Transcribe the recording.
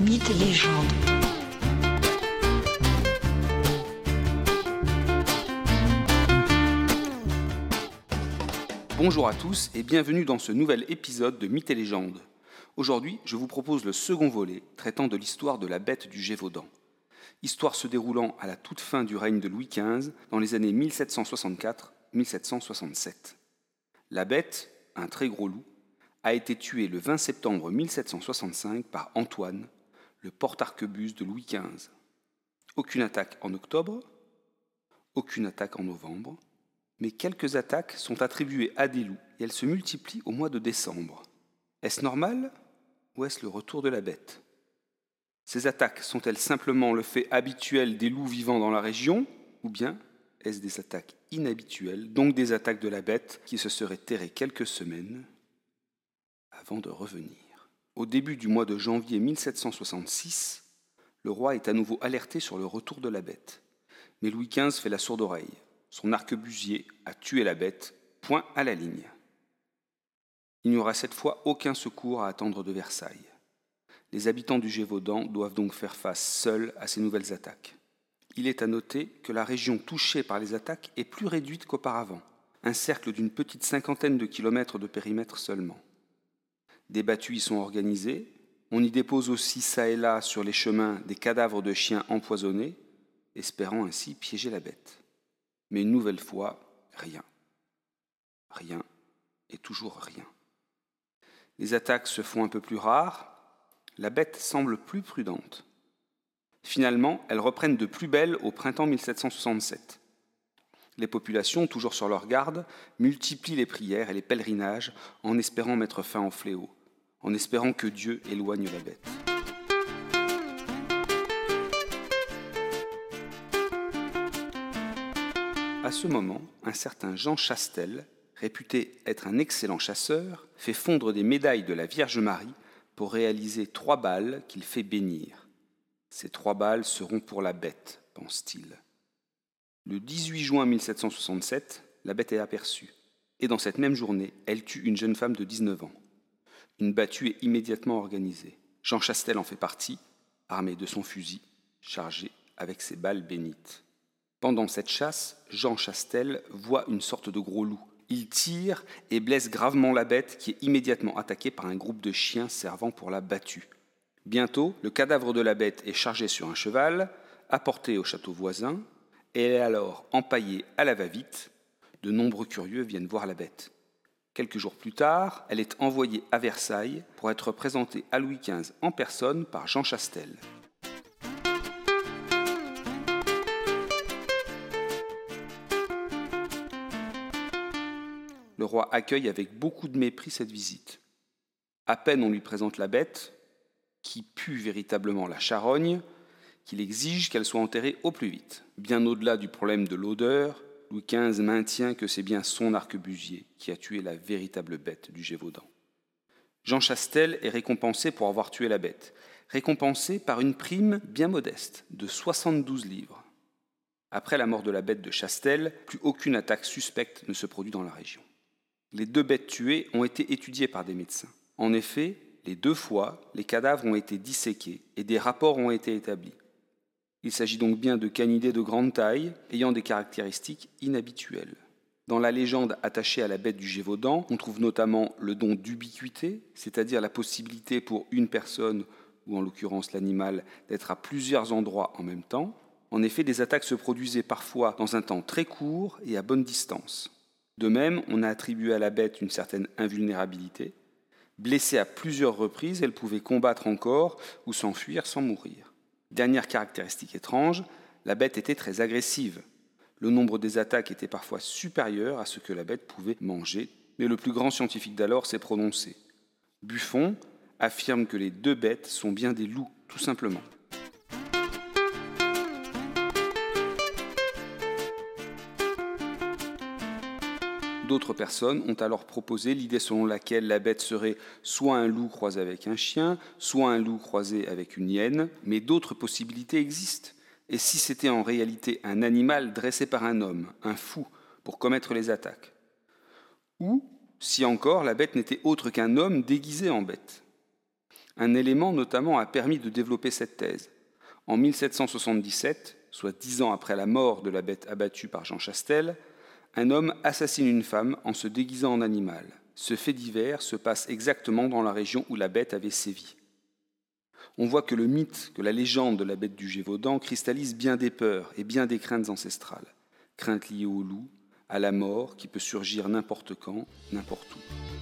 Mythes et légendes. Bonjour à tous et bienvenue dans ce nouvel épisode de Mythes et légendes. Aujourd'hui, je vous propose le second volet traitant de l'histoire de la bête du Gévaudan. Histoire se déroulant à la toute fin du règne de Louis XV dans les années 1764-1767. La bête, un très gros loup, a été tué le 20 septembre 1765 par Antoine, le porte-arquebuse de Louis XV. Aucune attaque en octobre, aucune attaque en novembre, mais quelques attaques sont attribuées à des loups et elles se multiplient au mois de décembre. Est-ce normal ou est-ce le retour de la bête? Ces attaques sont-elles simplement le fait habituel des loups vivant dans la région ou bien est-ce des attaques inhabituelles, donc des attaques de la bête qui se serait terrée quelques semaines avant de revenir? Au début du mois de janvier 1766, le roi est à nouveau alerté sur le retour de la bête. Mais Louis XV fait la sourde oreille. Son arquebusier a tué la bête, point à la ligne. Il n'y aura cette fois aucun secours à attendre de Versailles. Les habitants du Gévaudan doivent donc faire face seuls à ces nouvelles attaques. Il est à noter que la région touchée par les attaques est plus réduite qu'auparavant, un cercle d'une petite cinquantaine de kilomètres de périmètre seulement. Des battues y sont organisées, on y dépose aussi çà et là sur les chemins des cadavres de chiens empoisonnés, espérant ainsi piéger la bête. Mais une nouvelle fois, rien. Rien et toujours rien. Les attaques se font un peu plus rares, la bête semble plus prudente. Finalement, elles reprennent de plus belle au printemps 1767. Les populations, toujours sur leur garde, multiplient les prières et les pèlerinages en espérant mettre fin au fléau, en espérant que Dieu éloigne la bête. À ce moment, un certain Jean Chastel, réputé être un excellent chasseur, fait fondre des médailles de la Vierge Marie pour réaliser trois balles qu'il fait bénir. Ces trois balles seront pour la bête, pense-t-il. Le 18 juin 1767, la bête est aperçue, et dans cette même journée, elle tue une jeune femme de 19 ans. Une battue est immédiatement organisée. Jean Chastel en fait partie, armé de son fusil, chargé avec ses balles bénites. Pendant cette chasse, Jean Chastel voit une sorte de gros loup. Il tire et blesse gravement la bête qui est immédiatement attaquée par un groupe de chiens servant pour la battue. Bientôt, le cadavre de la bête est chargé sur un cheval, apporté au château voisin, et est alors empaillée à la va-vite. De nombreux curieux viennent voir la bête. Quelques jours plus tard, elle est envoyée à Versailles pour être présentée à Louis XV en personne par Jean Chastel. Le roi accueille avec beaucoup de mépris cette visite. À peine on lui présente la bête, qui pue véritablement la charogne, qu'il exige qu'elle soit enterrée au plus vite. Bien au-delà du problème de l'odeur, Louis XV maintient que c'est bien son arquebusier qui a tué la véritable bête du Gévaudan. Jean Chastel est récompensé pour avoir tué la bête, récompensé par une prime bien modeste de 72 livres. Après la mort de la bête de Chastel, plus aucune attaque suspecte ne se produit dans la région. Les deux bêtes tuées ont été étudiées par des médecins. En effet, les deux fois, les cadavres ont été disséqués et des rapports ont été établis. Il s'agit donc bien de canidés de grande taille, ayant des caractéristiques inhabituelles. Dans la légende attachée à la bête du Gévaudan, on trouve notamment le don d'ubiquité, c'est-à-dire la possibilité pour une personne, ou en l'occurrence l'animal, d'être à plusieurs endroits en même temps. En effet, des attaques se produisaient parfois dans un temps très court et à bonne distance. De même, on a attribué à la bête une certaine invulnérabilité. Blessée à plusieurs reprises, elle pouvait combattre encore ou s'enfuir sans mourir. Dernière caractéristique étrange, la bête était très agressive. Le nombre des attaques était parfois supérieur à ce que la bête pouvait manger, mais le plus grand scientifique d'alors s'est prononcé. Buffon affirme que les deux bêtes sont bien des loups, tout simplement. D'autres personnes ont alors proposé l'idée selon laquelle la bête serait soit un loup croisé avec un chien, soit un loup croisé avec une hyène, mais d'autres possibilités existent. Et si c'était en réalité un animal dressé par un homme, un fou, pour commettre les attaques? Ou si encore la bête n'était autre qu'un homme déguisé en bête? Un élément notamment a permis de développer cette thèse. En 1777, soit dix ans après la mort de la bête abattue par Jean Chastel, un homme assassine une femme en se déguisant en animal. Ce fait divers se passe exactement dans la région où la bête avait sévi. On voit que le mythe, que la légende de la bête du Gévaudan cristallise bien des peurs et bien des craintes ancestrales. Craintes liées au loup, à la mort qui peut surgir n'importe quand, n'importe où.